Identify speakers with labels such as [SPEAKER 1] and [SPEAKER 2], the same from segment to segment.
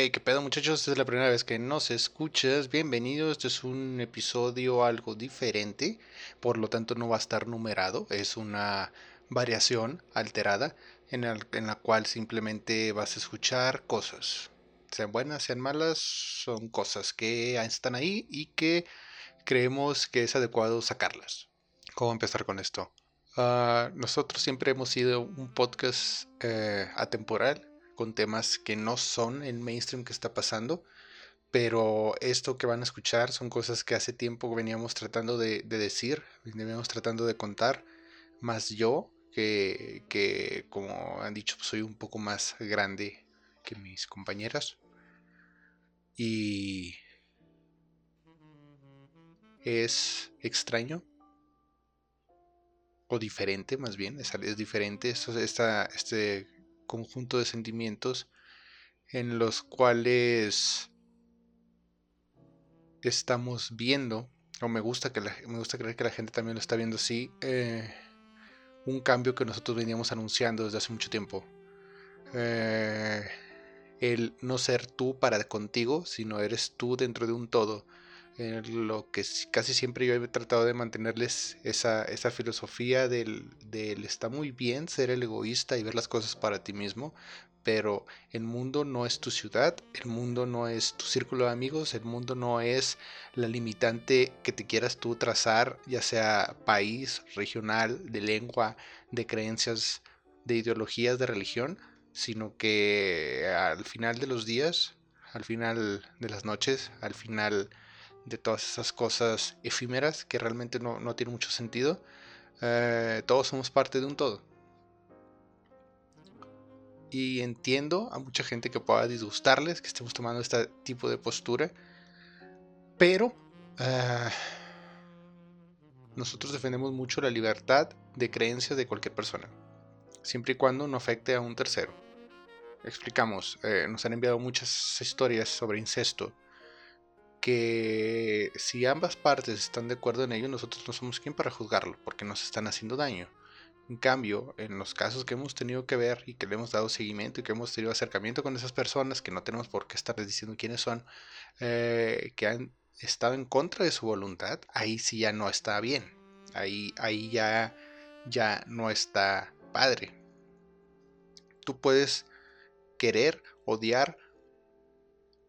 [SPEAKER 1] Hey, qué pedo muchachos, esta es la primera vez que nos escuchas. Bienvenidos, este es un episodio algo diferente, por lo tanto no va a estar numerado, es una variación alterada en, en la cual simplemente vas a escuchar cosas. Sean buenas, sean malas, son cosas que están ahí y que creemos que es adecuado sacarlas. ¿Cómo empezar con esto? Ah, nosotros siempre hemos sido un podcast eh, atemporal con temas que no son el mainstream que está pasando, pero esto que van a escuchar son cosas que hace tiempo veníamos tratando de, decir, veníamos tratando de contar, más yo, que, que como han dicho, soy un poco más grande que mis compañeras. Y es extraño o diferente más bien, es, es diferente esto, esta, este conjunto de sentimientos en los cuales estamos viendo, o me gusta, que me gusta creer que la gente también lo está viendo así, eh, un cambio que nosotros veníamos anunciando desde hace mucho tiempo. Eh, el no ser tú para contigo, sino eres tú dentro de un todo. Lo que casi siempre yo he tratado de mantenerles esa, esa filosofía del, del, está muy bien ser el egoísta y ver las cosas para ti mismo, pero el mundo no es tu ciudad, el mundo no es tu círculo de amigos, el mundo no es la limitante que te quieras tú trazar, ya sea país, regional, de lengua, de creencias, de ideologías, de religión, sino que al final de los días, al final de las noches, al final de todas esas cosas efímeras que realmente no, no tienen mucho sentido, eh, todos somos parte de un todo. Y entiendo a mucha gente que pueda disgustarles que estemos tomando este tipo de postura, pero eh, nosotros defendemos mucho la libertad de creencias de cualquier persona, siempre y cuando no afecte a un tercero explicamos, eh, nos han enviado muchas historias sobre incesto, que si ambas partes están de acuerdo en ello, nosotros no somos quien para juzgarlo, porque nos están haciendo daño. En cambio, en los casos que hemos tenido que ver y que le hemos dado seguimiento y que hemos tenido acercamiento con esas personas, que no tenemos por qué estarles diciendo quiénes son, eh, que han estado en contra de su voluntad, ahí sí ya no está bien. Ahí, ahí ya, ya no está padre. Tú puedes querer, odiar,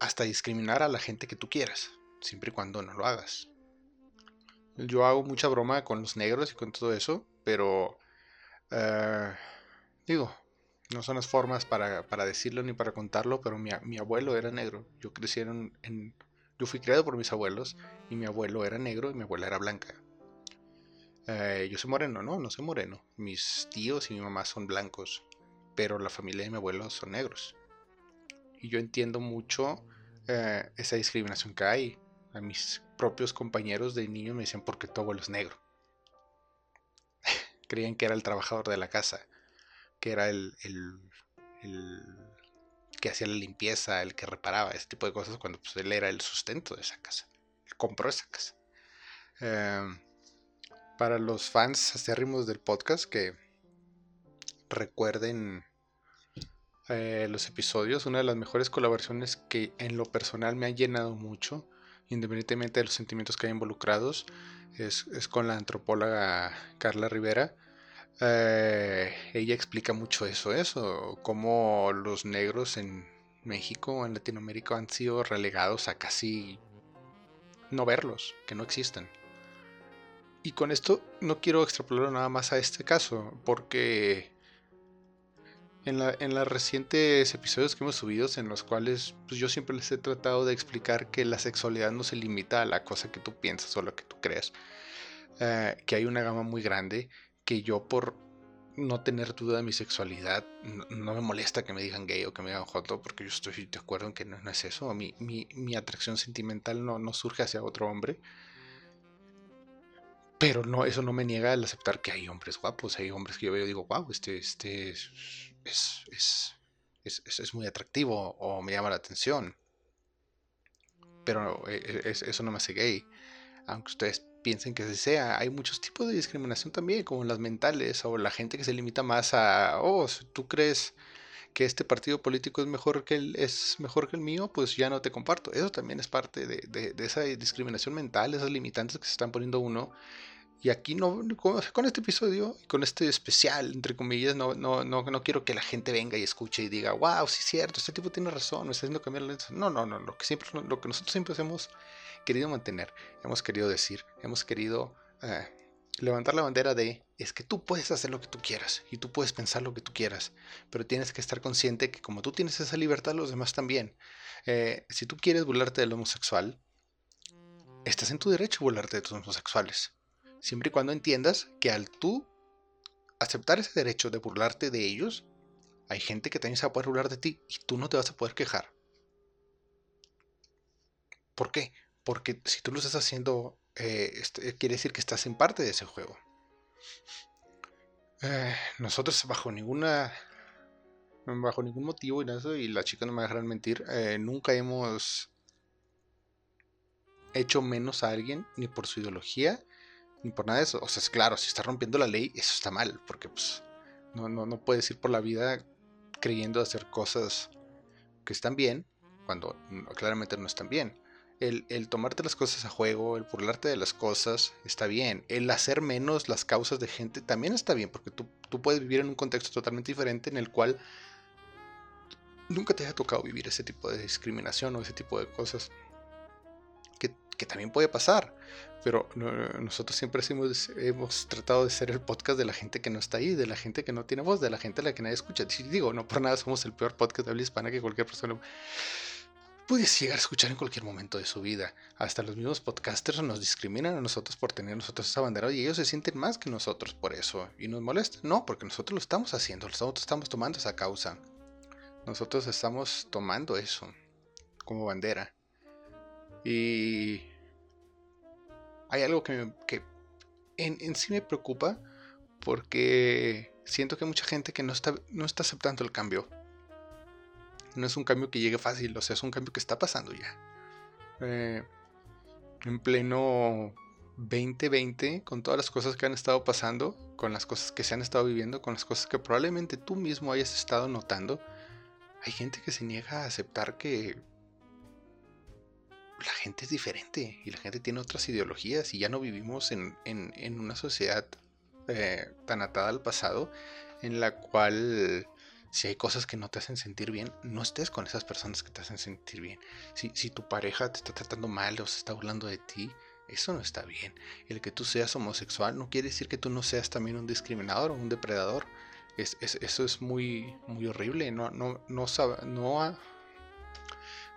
[SPEAKER 1] hasta discriminar a la gente que tú quieras, siempre y cuando no lo hagas. Yo hago mucha broma con los negros y con todo eso, pero eh, digo, no son las formas para, decirlo ni para contarlo, pero mi, abuelo era negro. Yo crecí en, Yo fui criado por mis abuelos y mi abuelo era negro y mi abuela era blanca. Eh, yo soy moreno, no, no soy moreno. Mis tíos y mi mamá son blancos pero la familia de mi abuelo son negros. Y yo entiendo mucho eh, esa discriminación que hay. A mis propios compañeros de niño me decían, porque tu abuelo es negro? Creían que era el trabajador de la casa, que era el, el, que hacía la limpieza, el que reparaba, ese tipo de cosas, cuando pues, él era el sustento de esa casa. Él compró esa casa. Em, para los fans acérrimos del podcast que recuerden eh, los episodios. Una de las mejores colaboraciones que en lo personal me han llenado mucho, independientemente de los sentimientos que hay involucrados, es, con la antropóloga Carla Rivera. Eh, ella explica mucho eso, eso, cómo los negros en México en Latinoamérica han sido relegados a casi no verlos, que no existen. Y con esto no quiero extrapolarlo nada más a este caso, porque en, la, los recientes episodios que hemos subido, en los cuales pues, yo siempre les he tratado de explicar que la sexualidad no se limita a la cosa que tú piensas o lo que tú creas, eh, que hay una gama muy grande, que yo por no tener duda de mi sexualidad, no, me molesta que me digan gay o que me digan joto, porque yo estoy de acuerdo en que no, es eso, mi, atracción sentimental no, no surge hacia otro hombre. Pero no, eso no me niega el aceptar que hay hombres guapos, hay hombres que yo veo y digo, wow, este, este es, es, muy atractivo o me llama la atención. Pero eh, eh, eso no me hace gay. Aunque ustedes piensen que sea, hay muchos tipos de discriminación también, como las mentales o la gente que se limita más a, oh, tú crees que este partido político es mejor que el, es mejor que el mío, pues ya no te comparto. Eso también es parte de, de, esa discriminación mental, esas limitantes que se están poniendo uno. Y aquí no, con, este episodio, con este especial, entre comillas, no, no, no, no quiero que la gente venga y escuche y diga, wow, sí es cierto, este tipo tiene razón, me está haciendo cambiar la No, no, no, lo que, siempre, lo que nosotros siempre hemos querido mantener, hemos querido decir, hemos querido eh, levantar la bandera de es que tú puedes hacer lo que tú quieras y tú puedes pensar lo que tú quieras, pero tienes que estar consciente que como tú tienes esa libertad, los demás también. Eh, si tú quieres burlarte del homosexual, estás en tu derecho a burlarte de tus homosexuales, siempre y cuando entiendas que al tú aceptar ese derecho de burlarte de ellos, hay gente que también se va a poder burlar de ti y tú no te vas a poder quejar. ¿Por qué? Porque si tú lo estás haciendo eh, este, quiere decir que estás en parte de ese juego. Eh, nosotros bajo ninguna bajo ningún motivo y nada y la chica no me dejarán mentir eh, nunca hemos hecho menos a alguien ni por su ideología ni por nada de eso o sea es claro si está rompiendo la ley eso está mal porque pues no, no, no puedes ir por la vida creyendo hacer cosas que están bien cuando claramente no están bien el, tomarte las cosas a juego, el burlarte de las cosas, está bien. El hacer menos las causas de gente también está bien, porque tú, puedes vivir en un contexto totalmente diferente en el cual nunca te haya tocado vivir ese tipo de discriminación o ese tipo de cosas. Que, también puede pasar. Pero nosotros siempre hemos, tratado de ser el podcast de la gente que no está ahí, de la gente que no tiene voz, de la gente a la que nadie escucha. Digo, no por nada somos el peor podcast de habla hispana que cualquier persona puedes llegar a escuchar en cualquier momento de su vida. Hasta los mismos podcasters nos discriminan a nosotros por tener nosotros esa bandera y ellos se sienten más que nosotros por eso y nos molestan. No, porque nosotros lo estamos haciendo, nosotros estamos tomando esa causa. Nosotros estamos tomando eso como bandera. Y hay algo que, en, en, sí me preocupa porque siento que hay mucha gente que no está, no está aceptando el cambio no es un cambio que llegue fácil, o sea, es un cambio que está pasando ya. Eh, en pleno 2020, con todas las cosas que han estado pasando, con las cosas que se han estado viviendo, con las cosas que probablemente tú mismo hayas estado notando, hay gente que se niega a aceptar que la gente es diferente y la gente tiene otras ideologías y ya no vivimos en, una sociedad eh, tan atada al pasado en la cual si hay cosas que no te hacen sentir bien, no estés con esas personas que te hacen sentir bien. Si, si tu pareja te está tratando mal o se está burlando de ti, eso no está bien. El que tú seas homosexual no quiere decir que tú no seas también un discriminador o un depredador. Es, eso es muy, muy horrible. No, no, no, no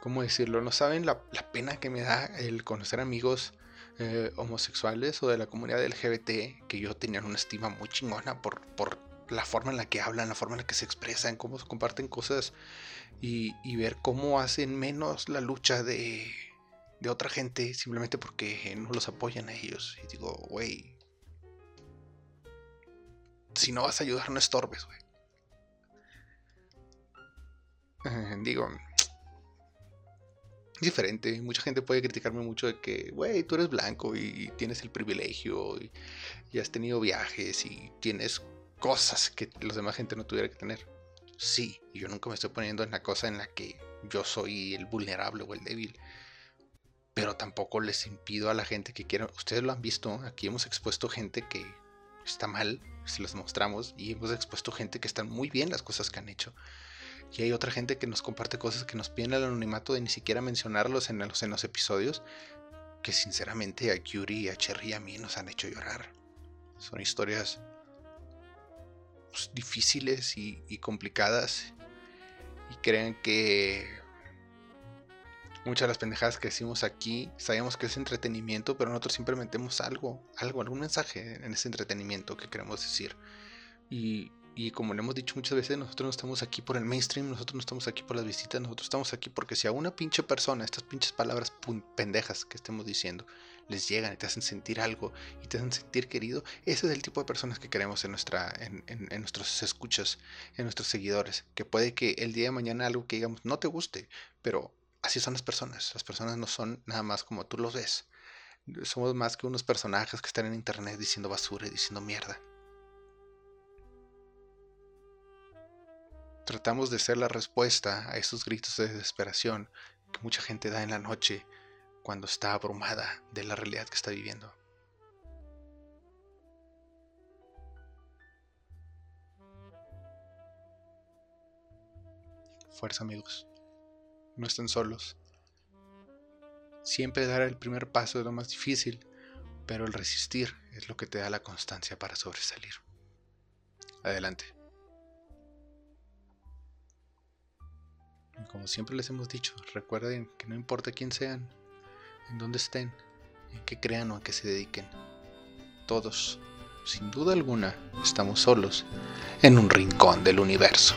[SPEAKER 1] ¿cómo decirlo? No saben la, pena que me da el conocer amigos eh, homosexuales o de la comunidad LGBT que yo tenía una estima muy chingona por, por la forma en la que hablan, la forma en la que se expresan, cómo se comparten cosas y, ver cómo hacen menos la lucha de, de otra gente simplemente porque no los apoyan a ellos. Y digo, güey, si no vas a ayudar, no estorbes, güey. Digo, diferente. Mucha gente puede criticarme mucho de que, güey, tú eres blanco y tienes el privilegio y, has tenido viajes y tienes cosas que los demás gente no tuviera que tener. Sí, yo nunca me estoy poniendo en la cosa en la que yo soy el vulnerable o el débil. Pero tampoco les impido a la gente que quiera. Ustedes lo han visto, aquí hemos expuesto gente que está mal, si los mostramos, y hemos expuesto gente que están muy bien las cosas que han hecho. Y hay otra gente que nos comparte cosas que nos piden el anonimato de ni siquiera mencionarlos en los, episodios, que sinceramente a Yuri, a Cherry y a mí nos han hecho llorar. Son historias pues, difíciles y, complicadas. Y crean que muchas de las pendejadas que decimos aquí, sabemos que es entretenimiento, pero nosotros siempre metemos algo, algo, algún mensaje en ese entretenimiento que queremos decir. Y, y como le hemos dicho muchas veces, nosotros no estamos aquí por el mainstream, nosotros no estamos aquí por las visitas, nosotros estamos aquí porque si a una pinche persona, estas pinches palabras pendejas que estemos diciendo, les llegan y te hacen sentir algo y te hacen sentir querido, ese es el tipo de personas que queremos en, nuestra, en, en, nuestros escuchas, en nuestros seguidores. Que puede que el día de mañana algo que digamos no te guste, pero así son las personas. Las personas no son nada más como tú los ves. Somos más que unos personajes que están en internet diciendo basura y diciendo mierda. Tratamos de ser la respuesta a esos gritos de desesperación que mucha gente da en la noche cuando está abrumada de la realidad que está viviendo. Fuerza amigos, no estén solos. Siempre dar el primer paso es lo más difícil, pero el resistir es lo que te da la constancia para sobresalir. Adelante. Como siempre les hemos dicho, recuerden que no importa quién sean, en dónde estén, en qué crean o a qué se dediquen, todos, sin duda alguna, estamos solos en un rincón del universo.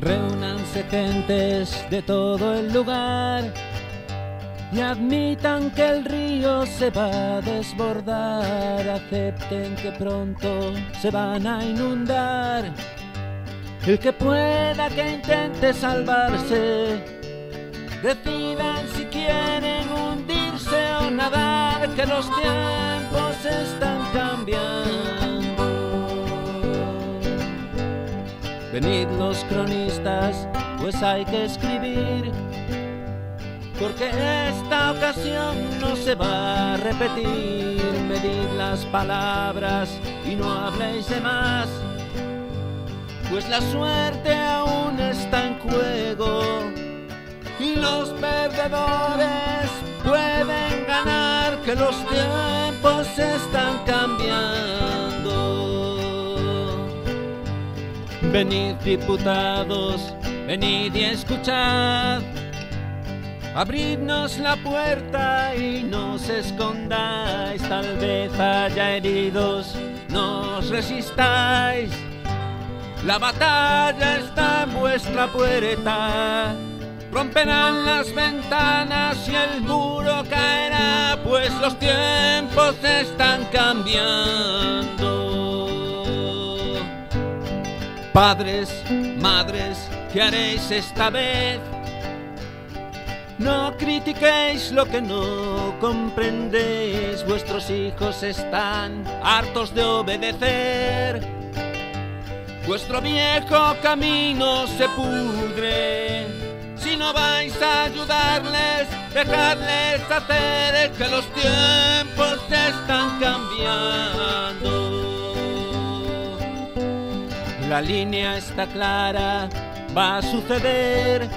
[SPEAKER 2] Reúnanse gentes de todo el lugar y admitan que el río se va a desbordar, acepten que pronto se van a inundar. El que pueda que intente salvarse, decidan si quieren hundirse o nadar, que los tiempos están cambiando. Venid los cronistas, pues hay que escribir porque esta ocasión no se va a repetir. Medid las palabras y no habléis de más, pues la suerte aún está en juego y los perdedores pueden ganar, que los tiempos están cambiando. Venid diputados, venid y escuchad Abridnos la puerta y no os escondáis, tal vez haya heridos, no resistáis. La batalla está en vuestra puerta, romperán las ventanas y el muro caerá, pues los tiempos están cambiando. Padres, madres, ¿qué haréis esta vez? No critiquéis lo que no comprendéis, vuestros hijos están hartos de obedecer. Vuestro viejo camino se pudre. Si no vais a ayudarles, dejadles hacer, que los tiempos están cambiando. La línea está clara, va a suceder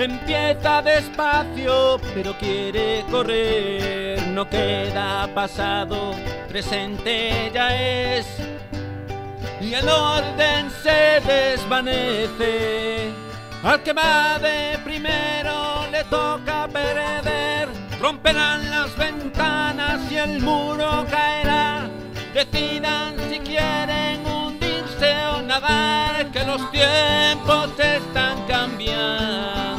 [SPEAKER 2] Empieza despacio, pero quiere correr. No queda pasado, presente ya es. Y el orden se desvanece. Al que va de primero le toca perder. Romperán las ventanas y el muro caerá. Decidan si quieren hundirse o nadar, que los tiempos están cambiando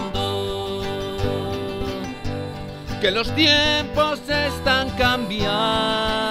[SPEAKER 2] que los tiempos están cambiando.